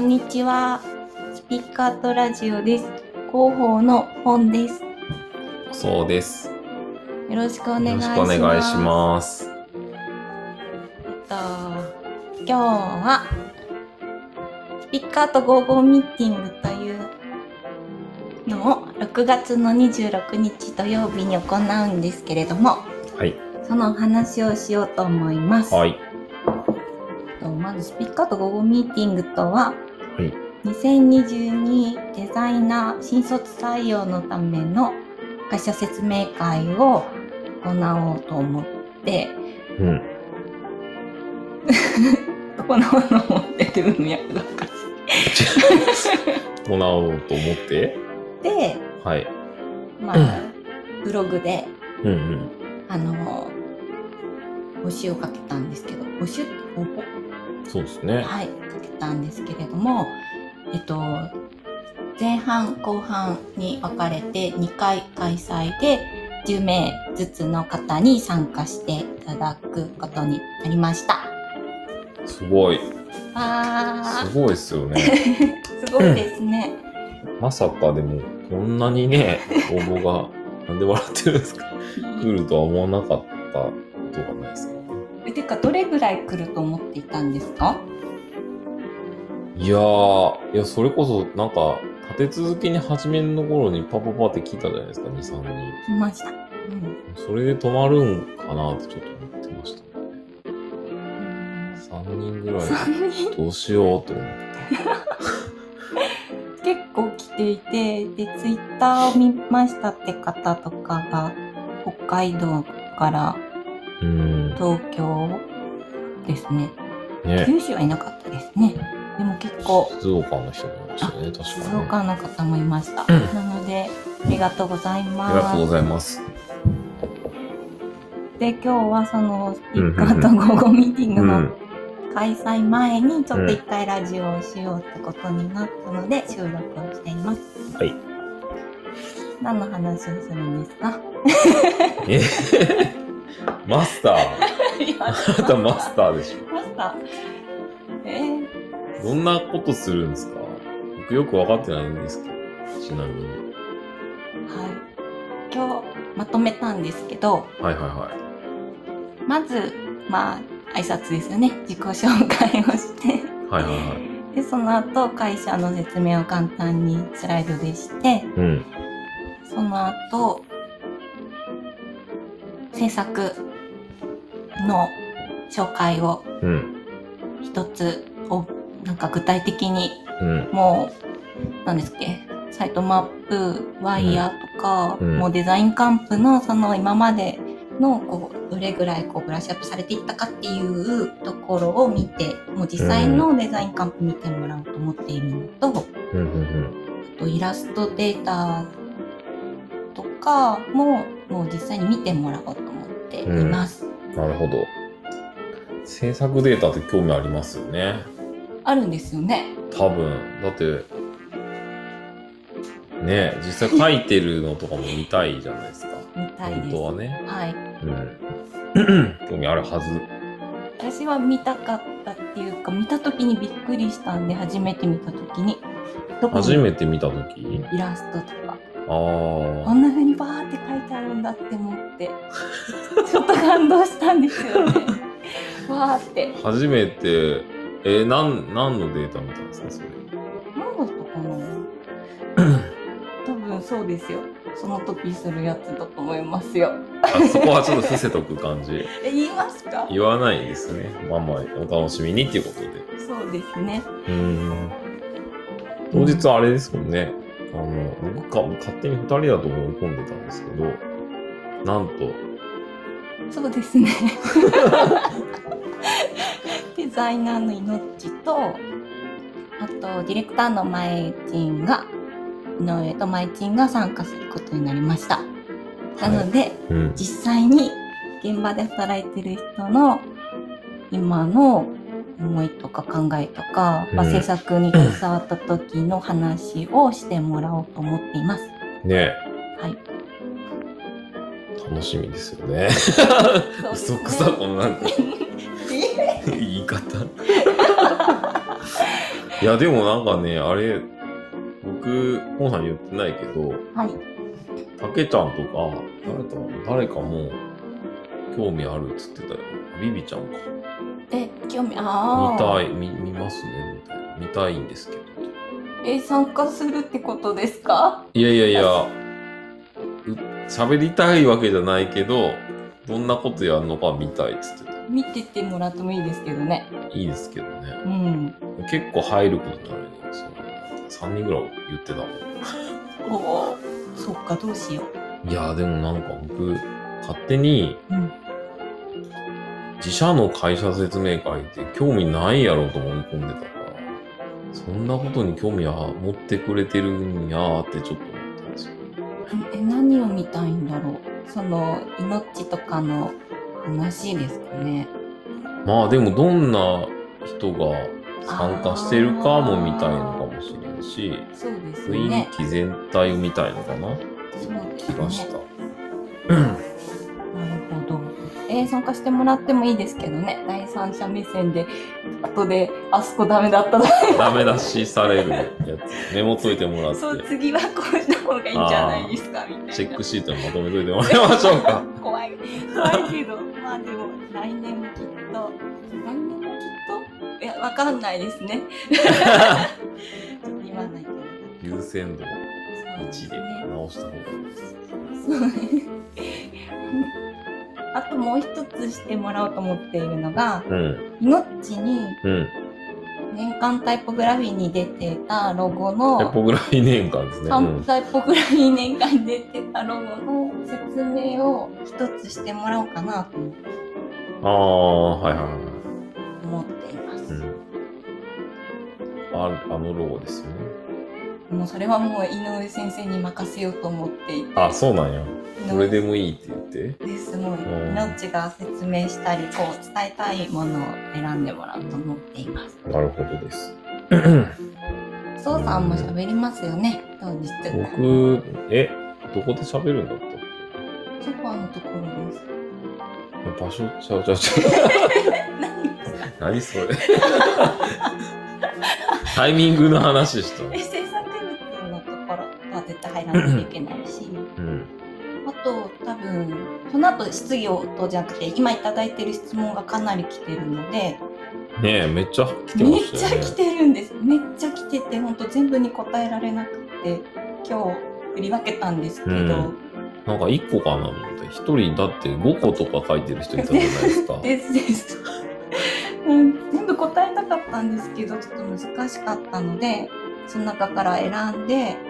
こんにちは。スピッカートラジオです。広報の本です。そうです。よよろしくお願いろしします。くお願いします。えっと、今日は、スピッカートゴーゴーミーティングというのを6月の26日土曜日に行うんですけれども、はい。そのお話をしようと思います。はい。とまずスピッカートゴーゴーミーティングとは、はい。2022デザイナー新卒採用のための会社説明会を行おうと思って、うん。行おうと思ってって文脈がおかし行おうと思って。い。で、はい。まあ、ブログで、うんうん。あの、募集をかけたんですけど、募集って応募？そうですね。はい、かけたんですけれども、えっと、前半後半に分かれて2回開催で10名ずつの方に参加していただくことになりました。すごい。あすごいですよね。ー、すごいですね。まさかでも、こんなにね、応募が、なんで笑ってるんですか来るとは思わなかったことがないですかえてか、どれぐらい来ると思っていたんですか？いやー、いや、それこそ、なんか、立て続けに初めの頃にパパパって聞いたじゃないですか、2、3人。来ました。うんそれで止まるんかなってちょっと思ってましたね。うん3人ぐらい。どうしようと思って。結構来ていて、で、ツイッターを見ましたって方とかが、北海道からうん。東京ですね。ね。九州はいなかったですね。でも結構、静岡の人もいましたね、確かに。静岡の方もいました。うんなので、ありがとうございありがまとうごす。ざいます。で、今日はそのスピーカーと午後ミーティングのうん。開催前にちょっと一回ラジオをしようってことになったので収録をしています。はい。何の話をするんですか？え？マスター。あなたマスターでしマスター。えー、ょ。どんなことするんですか？僕よくわかってないんですけど、ちなみに。はい。今日まとめたんですけど、はいはいはまず、まあ、挨拶ですよね。自己紹介をして、い。はいはいはい。で、その後、会社の説明を簡単にスライドでして、うん。その後、制作の紹介をうん。一つを、なんか具体的に、うん。もう、何ですっけ、サイトマップ、ワイヤーとか、うんもうデザインカンプのその今までのこうどれぐらいこうブラッシュアップされていったかっていうところを見て、もう実際のデザインカンプ見てもらおうと思っているのと。あとイラストデータとかももう実際に見てもらおうと思っています。うん。なるほど。制作データって興味ありますよね。あるんですよね。多分。だって、ね実際書いてるのとかも見たいじゃないですか。見たいです。本当はね。はい。うん。興味あるはず。私は見たかったっていうか見た時にびっくりしたんで初めて見た時に初めて見たときイラストとかあこあ。んな風にバーって書いてあるんだって思ってちょっと感動したんですよね わーって初めて、えー、なん、何のデータ見たんですか、それ？何だったかな？多分そうですよその時するやつだと思いますよあそこはちょっと伏せとく感じ。え言いますか？言わないですね。まあまあ、お楽しみにっていうことで。そうですねうーん。当日あれですもんね。あの、僕か勝手に二人だと思い込んでたんですけど、なんと、そうですね。デザイナーの命とあとディレクターの前陣が井上と前陣が参加することになりました。なので、うん。実際に現場で働いてる人の今の思いとか考えとか、まあ、うん制作に携わった時の話をしてもらおうと思っています。ねはい。楽しみですよね。嘘くさ、このなんか、言い方。いや、でもなんかね、あれ、僕、ポンさんに言ってないけど、はい。たけちゃんとか、誰か、誰かも、興味あるっつってたよ。ビビちゃんか。え、興味、ああ。見たい、見、見ますね、みたいな。見たいんですけど。え、参加するってことですか？いやいやいや、う喋りたいわけじゃないけど、どんなことやるのか見たいっつってた。見ててもらってもいいですけどね。いいですけどね。うん。結構入ることになるね。その3人ぐらい言ってたもん。おお。そっか、どうしよいや、でもなんか僕、勝手に、うん自社の会社説明会って興味ないやろうと思い込んでたから、そんなことに興味は持ってくれてるんやーってちょっと思ったんですよ。う。え、何を見たいんだろう？その、命とかの話ですかね。まあでもどんな人が参加してるかも見たいのかもしれんし、そうです雰ね囲。気全体を見たいのかな？そうです気がしね。た。なるほど。えー参加してもらってもいいですけどね。第三者目線で、後で、あそこダメだったな。ダメ出しされるやつ、メモっといてもらって、そう、次はこうした方がいいんじゃないですか、みたいな。チェックシートにまとめといてもらいましょうか。怖い。怖いけど、まあでも、来年もきっと、来年もきっと、いや、わかんないですね。ちょっと言わないと。優先度そうです1でね。直した方がいいです。そうね。あともう一つしてもらおうと思っているのが、うん。イノッチにうん。年間タイポグラフィーに出てたロゴエの、ポグラフィー年間ですね。うん。タイポグラフィー年間に出てたロゴの説明を一つしてもらおうかなとああ、はいはいはい。思っています。うん。ああのロゴですよね。もうそれはもう井上先生に任せようと思っていて。あ、そうなんや。井上これでもいいって言って。です。もう、ん命が説明したり、こう、伝えたいものを選んでもらおうと思っています。なるほどです。そうさんも喋りますよね、当日。僕、え、どこで喋るんだったっソファーのところです。け場所？ちゃうちゃうちゃう。何それ？タイミングの話した。え、制作物のところは絶対入らなきゃいけないし、うん。あと、多分、その後質疑応答じゃなくて、今いただいてる質問がかなり来てるので、ねえ、めっちゃ来てまめっ。ちゃ来てるんです。めっちゃ来てて、ほんと全部に答えられなくて、今日振り分けたんですけど、うんなんか1個かなと思って、1人だって5個とか書いてる人いたじゃないですか。で すです。うん 全部答えたかったんですけど、ちょっと難しかったので、その中から選んで、えっと、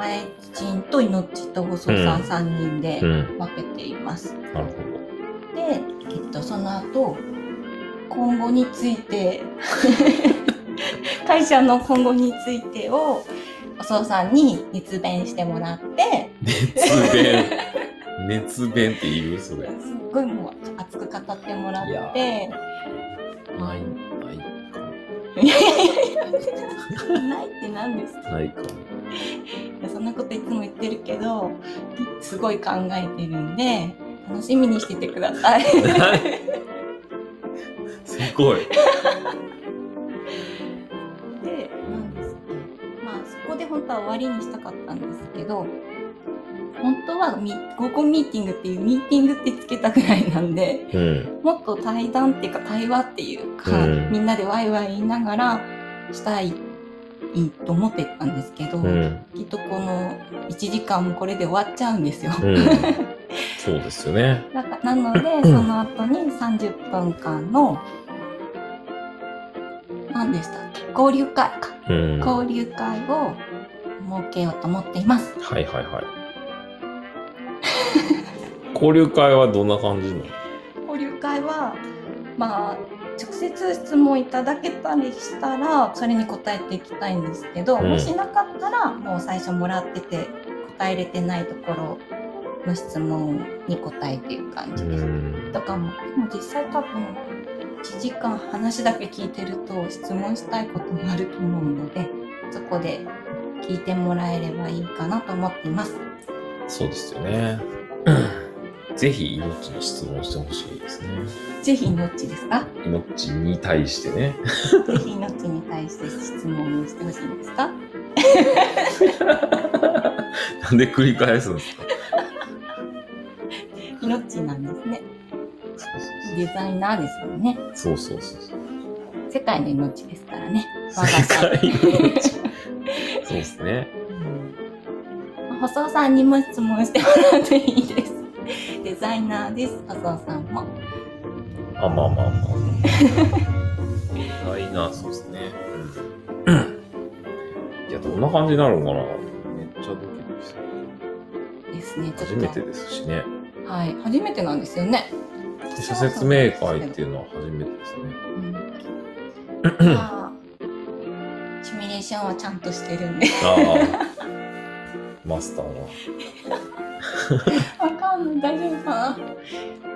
前人と命と細さんうん3人でうん。分けています。なるほで、えっと、その後、今後について、会社の今後についてを、細さんに熱弁してもらって、ど。熱弁。熱弁って言うそれ。すっごいもう熱く語ってもらって、ない、ないかいやいやいや、ないって何ですか？も。ないかも。そんなこといつも言ってるけど、すごい考えてるんで、楽しみにしててください。すごい。で、なんですね。まあ、そこで本当は終わりにしたかったんですけど、本当はミ合コンミーティングっていうミーティングってつけたぐらいなんで、うん。もっと対談っていうか対話っていうか、うんみんなでワイワイ言いながらしたいいいと思ってたんですけど、うん。きっとこの1時間もこれで終わっちゃうんですよ。うん。そうですよね。なので、その後に30分間の、何でしたっけ？交流会か。うん。は交流会を設けようと思っています。いはいはい。交流会はどんな感じなの？交流会は、まあ、直接質問いただけたりしたら、それに答えていきたいんですけど、うんもしなかったら、もう最初もらってて答えれてないところの質問に答えていく感じです。ん。とかも、でも実際多分、1時間話だけ聞いてると質問したいこともあると思うので、そこで聞いてもらえればいいかなと思っています。そうですよね。ぜひ命に質問してほしいですね。ぜひ命ですか？命に対してね。ぜひ命に対して質問をしてほしいんですか？なんで繰り返すんですか？命なんですね。デザイナーですもんね。そうそうそうそう。世界の命ですからね。世界の命。そうですね。うん細尾さんにも質問してもらっていいです。デザイナーです、細尾さんも。あ、まあまあまあ。デザイナー、そうですね。うん。いや、どんな感じになるのかなめっちゃドキドキする。ですね。初めてですしね。はい、初めてなんですよね。で社説明会っていうのは初めてですね。うん。まあ、シミュレーションはちゃんとしてるんで。ああ。マスターが。わかんない、大丈夫かな。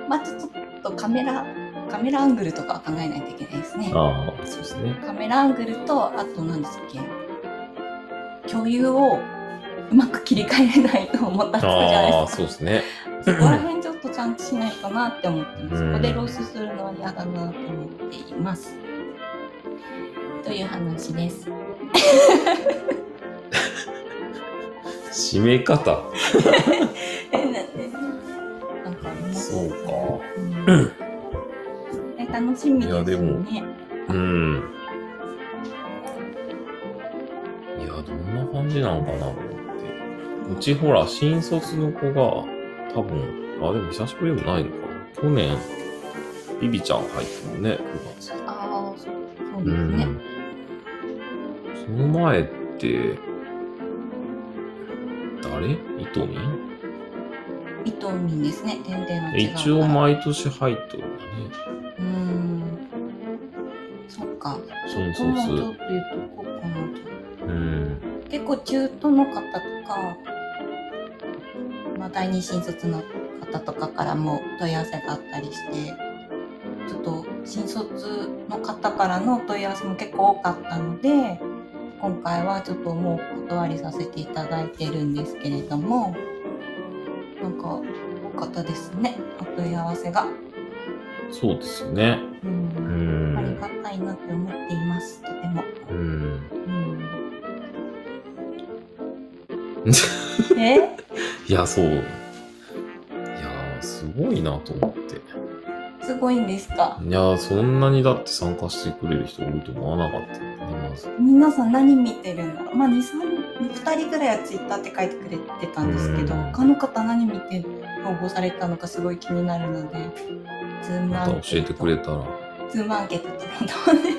まあ、ちょっとカメラ、カメラアングルとかは考えないといけないですね。ああ、そうですね。カメラアングルと、あと何ですっけ共有をうまく切り替えれないと思ったじゃないああ、ですか。そうですね。そこら辺ちょっとちゃんとしないとなって思ってます。うんそこでロスするのは嫌だなと思っています。という話です。締め方。えなんでなんかありますそうか。うんえ楽しみですよいやでもね。うん。いや、どんな感じなんかなと思って。うちほら、新卒の子が、多分、あ、でも久しぶりでもないのかな。去年、ビビちゃん入ってるね、9月。ああ、そうですね。ん。その前って、誰イトミン伊藤民ですね。点々の。一応毎年入っとるんだね。うーん。そっか。新そもちょっ卒。と言うとこうかなと。うん。結構中途の方とか、まあ、第二新卒の方とかからも問い合わせがあったりしてちょっと新卒の方からの問い合わせも結構多かったので今回はちょっともうお断りさせていただいてるんですけれどもなんか多かったですねお問い合わせが。そうですよね。う、うんん。ありがたいなって思っていますとても。うん。うん、え？いや、そう。いやー、すごいなと思って。すごいんですか？いやー、そんなにだって参加してくれる人おると思わなかったんでね、まず。皆さん何見てるんだろう？まあ2、3、2人ぐらいはツイッターって書いてくれてたんですけど、うん他の方何見て応募されたのかすごい気になるので、ズームまアンケート。た教えてくれたら。ズームアンケートってなんね。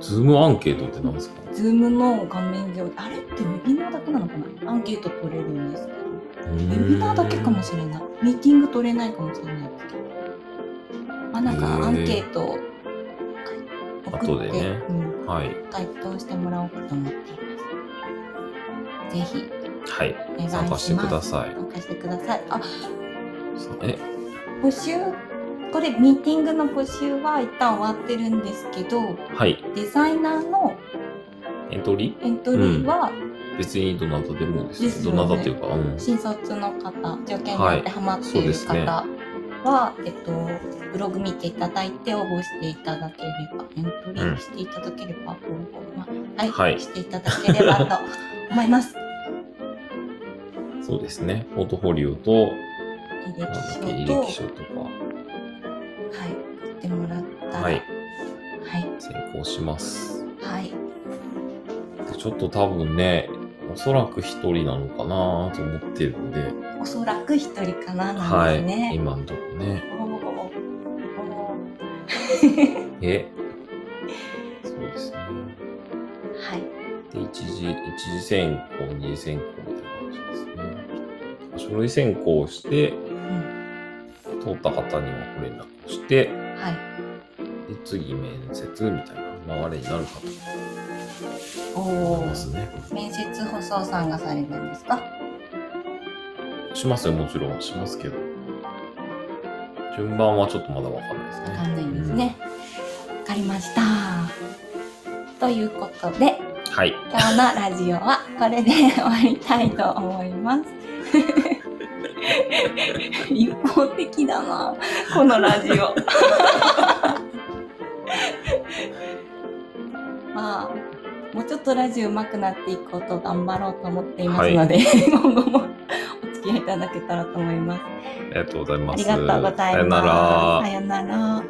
ズームアンケートって何ですか？ズームの画面上で、あれ？ってウェビナーだけなのかな？アンケート取れるんですけど、ウウェビナーだけかもしれない。ミーティング取れないかもしれないですけど。まあなんかアンケートを送って、後でねうん、はい。回答してもらおうかと思っています。ぜひはい。参加してください。参加してください。あ、さえ、募集、これミーティングの募集は一旦終わってるんですけど、はい。デザイナーのエントリエントリーはー別にどなたでもですね。ですよねどなたっていうか、うん。新卒の方、条件にはい当てはまってそいうるですね方は、えっと、ブログ見ていただいて応募していただければ、エントリーしていただければ、応募まはい、はいしていただければと思います。そうですね。ポートフォリオと、履歴書と、履歴書とか、はい、送ってもらったら、はい、はい、先行します。はい、でちょっと多分ね、おそらく一人なのかなと思ってるんで、おそらく一人かななはい、んですね。今のとこね。おーおえ、そうですね。ーはい、で、一次、一次選考、二次選考書類選考をして、うん、通った方にはご連絡をして、はい。で、次面接みたいな流れになるかおと思いおま、すね。面接舗装さんがされるんですか？しますよ、もちろん。しますけど。順番はちょっとまだわかんないですね。わかんないですね。わ、かりました。ということで、うん。はい。今日のラジオはこれで終わりたいと思います。一方的だな、このラジオ。まあ、もうちょっとラジオ上手くなっていくことを頑張ろうと思っていますので、今後もお付き合いいただけたらと思います。ありがとうございます。ありがとうございます。さよならさ。よなら。